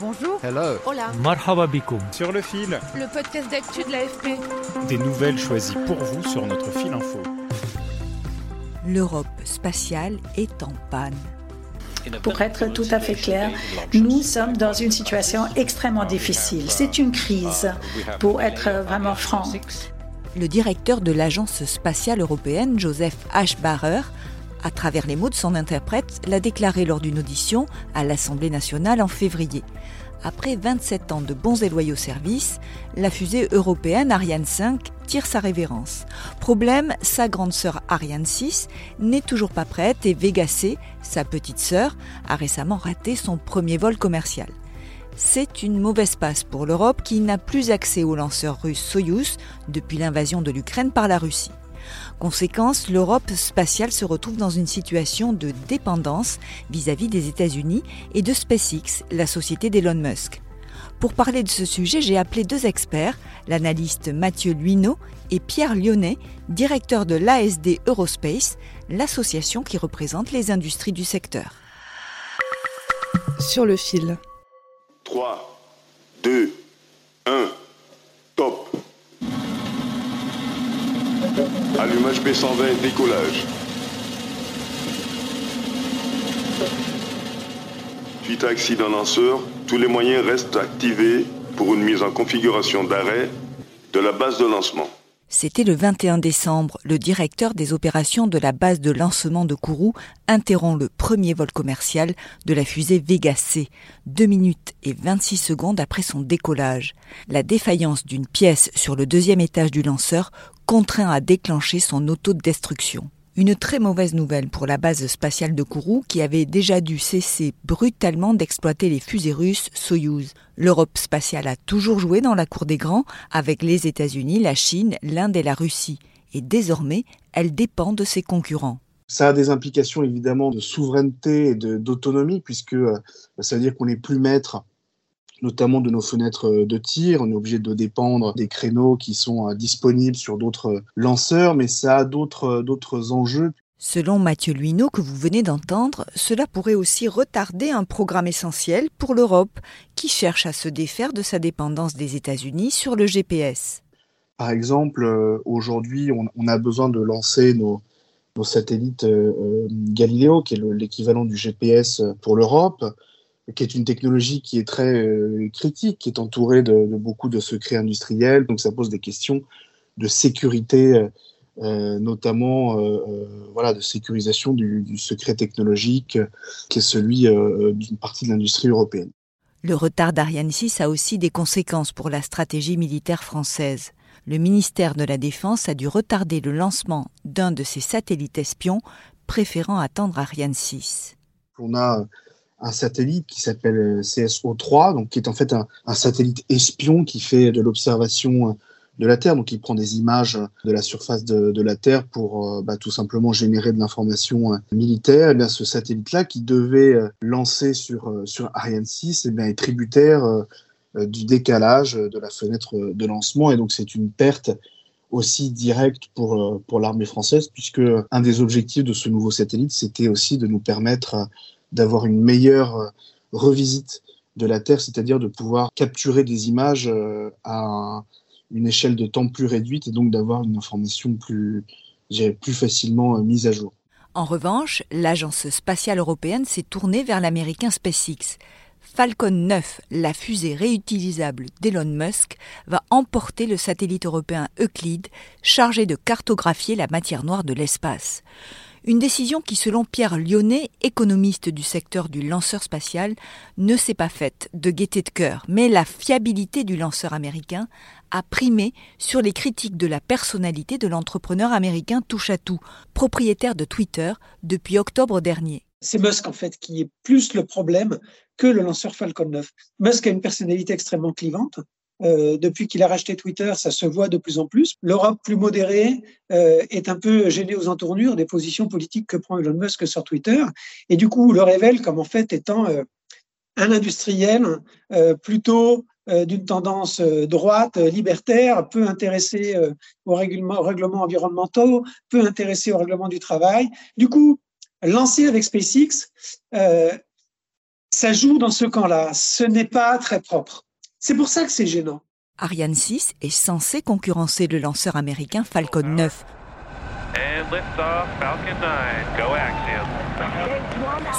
Bonjour. Hello. Hola. Marhaba Sur le fil. Le podcast d'actu de l'AFP. Des nouvelles choisies pour vous sur notre fil info. L'Europe spatiale est en panne. Pour être tout à fait clair, nous sommes dans une situation extrêmement difficile. C'est une crise, pour être vraiment franc. Le directeur de l'Agence spatiale européenne, Joseph Aschbacher, à travers les mots de son interprète, l'a déclaré lors d'une audition à l'Assemblée nationale en février. Après 27 ans de bons et loyaux services, la fusée européenne Ariane 5 tire sa révérence. Problème, sa grande sœur Ariane 6 n'est toujours pas prête et Vega sa petite sœur, a récemment raté son premier vol commercial. C'est une mauvaise passe pour l'Europe qui n'a plus accès au lanceur russe Soyuz depuis l'invasion de l'Ukraine par la Russie. Conséquence, l'Europe spatiale se retrouve dans une situation de dépendance vis-à-vis des États-Unis et de SpaceX, la société d'Elon Musk. Pour parler de ce sujet, j'ai appelé deux experts, l'analyste Mathieu Luineau et Pierre Lyonnais, directeur de l'ASD Eurospace, l'association qui représente les industries du secteur. Sur le fil. 3, 2, 1, Allumage B120, décollage. Suite à accident lanceur, tous les moyens restent activés pour une mise en configuration d'arrêt de la base de lancement. C'était le 21 décembre. Le directeur des opérations de la base de lancement de Kourou interrompt le premier vol commercial de la fusée Vega C, 2 minutes et 26 secondes après son décollage. La défaillance d'une pièce sur le deuxième étage du lanceur contraint à déclencher son autodestruction. Une très mauvaise nouvelle pour la base spatiale de Kourou qui avait déjà dû cesser brutalement d'exploiter les fusées russes Soyouz. L'Europe spatiale a toujours joué dans la cour des grands avec les États-Unis, la Chine, l'Inde et la Russie. Et désormais, elle dépend de ses concurrents. Ça a des implications évidemment de souveraineté et d'autonomie puisque euh, ça veut dire qu'on n'est plus maître notamment de nos fenêtres euh, de tir. On est obligé de dépendre des créneaux qui sont euh, disponibles sur d'autres euh, lanceurs, mais ça a d'autres d'autres enjeux. Selon Mathieu Luineau, que vous venez d'entendre, cela pourrait aussi retarder un programme essentiel pour l'Europe, qui cherche à se défaire de sa dépendance des États-Unis sur le GPS. Par exemple, aujourd'hui, on, a besoin de lancer nos, nos satellites Galileo, qui est l'équivalent du GPS pour l'Europe qui est une technologie qui est très euh, critique, qui est entourée de, beaucoup de secrets industriels. Donc ça pose des questions de sécurité, euh, euh, notamment voilà, de sécurisation du, du, secret technologique, qui est celui d'une partie de l'industrie européenne. Le retard d'Ariane 6 a aussi des conséquences pour la stratégie militaire française. Le ministère de la Défense a dû retarder le lancement d'un de ses satellites espions, préférant attendre Ariane 6. On a un satellite qui s'appelle euh, CSO3, donc qui est en fait un, satellite espion qui fait de l'observation euh, de la Terre, donc il prend des images de la surface de, la Terre pour euh, bah, tout simplement générer de l'information militaire. Eh bien, ce satellite-là, qui devait lancer sur, sur Ariane 6, et eh bien, est tributaire du décalage de la fenêtre de lancement, et donc c'est une perte aussi directe pour, pour l'armée française, puisque un des objectifs de ce nouveau satellite, c'était aussi de nous permettre d'avoir une meilleure euh, revisite de la Terre, c'est-à-dire de pouvoir capturer des images euh, à une échelle de temps plus réduite et donc d'avoir une information plus, plus facilement euh, mise à jour. En revanche, l'agence spatiale européenne s'est tournée vers l'américain SpaceX. Falcon 9, la fusée réutilisable d'Elon Musk, va emporter le satellite européen Euclid, chargé de cartographier la matière noire de l'espace Une décision qui, selon Pierre Lyonnais, économiste du secteur du lanceur spatial, ne s'est pas faite de gaieté de cœur, mais la fiabilité du lanceur américain a primé sur les critiques de la personnalité de l'entrepreneur américain touche à tout, propriétaire de Twitter depuis octobre dernier. C'est Musk en fait qui est plus le problème que le lanceur Falcon 9. Musk a une personnalité extrêmement clivante. Euh, depuis qu'il a racheté Twitter, ça se voit de plus en plus. L'Europe plus modérée euh, est un peu gênée aux entournures des positions politiques que prend Elon Musk sur Twitter, et du coup le révèle comme en fait étant euh, un industriel plutôt d'une tendance droite, libertaire, peu intéressé aux règlements, règlements environnementaux, peu intéressé au règlement du travail. Du coup, lancé avec SpaceX, ça joue dans ce camp-là. Ce n'est pas très propre. C'est pour ça que c'est gênant. Ariane 6 est censé concurrencer le lanceur américain Falcon 9.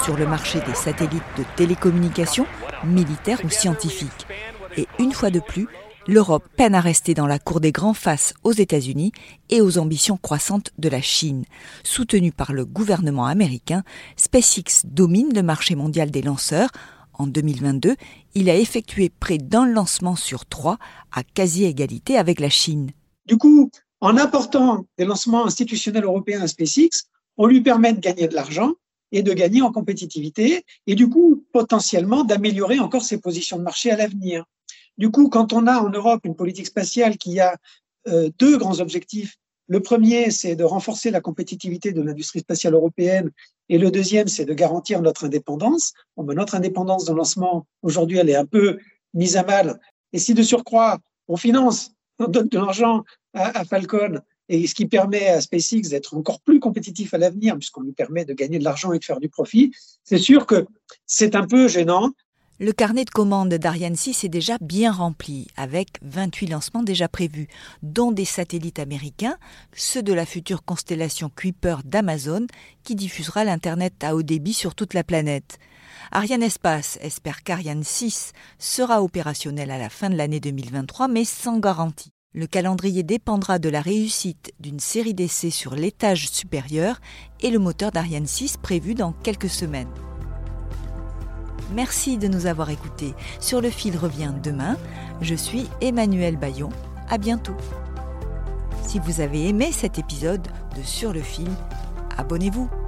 Sur le marché des satellites de télécommunications, militaires ou scientifiques. Et une fois de plus, l'Europe peine à rester dans la cour des grands face aux États-Unis et aux ambitions croissantes de la Chine. Soutenu par le gouvernement américain, SpaceX domine le marché mondial des lanceurs en 2022, il a effectué près d'un lancement sur trois à quasi-égalité avec la Chine. Du coup, en apportant des lancements institutionnels européens à SpaceX, on lui permet de gagner de l'argent et de gagner en compétitivité et du coup potentiellement d'améliorer encore ses positions de marché à l'avenir. Du coup, quand on a en Europe une politique spatiale qui a euh, deux grands objectifs, le premier, c'est de renforcer la compétitivité de l'industrie spatiale européenne et le deuxième, c'est de garantir notre indépendance. Bon, ben, notre indépendance de lancement, aujourd'hui, elle est un peu mise à mal. Et si de surcroît, on finance, on donne de l'argent à, Falcon, et ce qui permet à SpaceX d'être encore plus compétitif à l'avenir, puisqu'on lui permet de gagner de l'argent et de faire du profit, c'est sûr que c'est un peu gênant. Le carnet de commandes d'Ariane 6 est déjà bien rempli, avec 28 lancements déjà prévus, dont des satellites américains, ceux de la future constellation Kuiper d'Amazon, qui diffusera l'Internet à haut débit sur toute la planète. Ariane Espace espère qu'Ariane 6 sera opérationnel à la fin de l'année 2023, mais sans garantie. Le calendrier dépendra de la réussite d'une série d'essais sur l'étage supérieur et le moteur d'Ariane 6 prévu dans quelques semaines. Merci de nous avoir écoutés. Sur le fil revient demain. Je suis Emmanuel Bayon. À bientôt. Si vous avez aimé cet épisode de Sur le fil, abonnez-vous.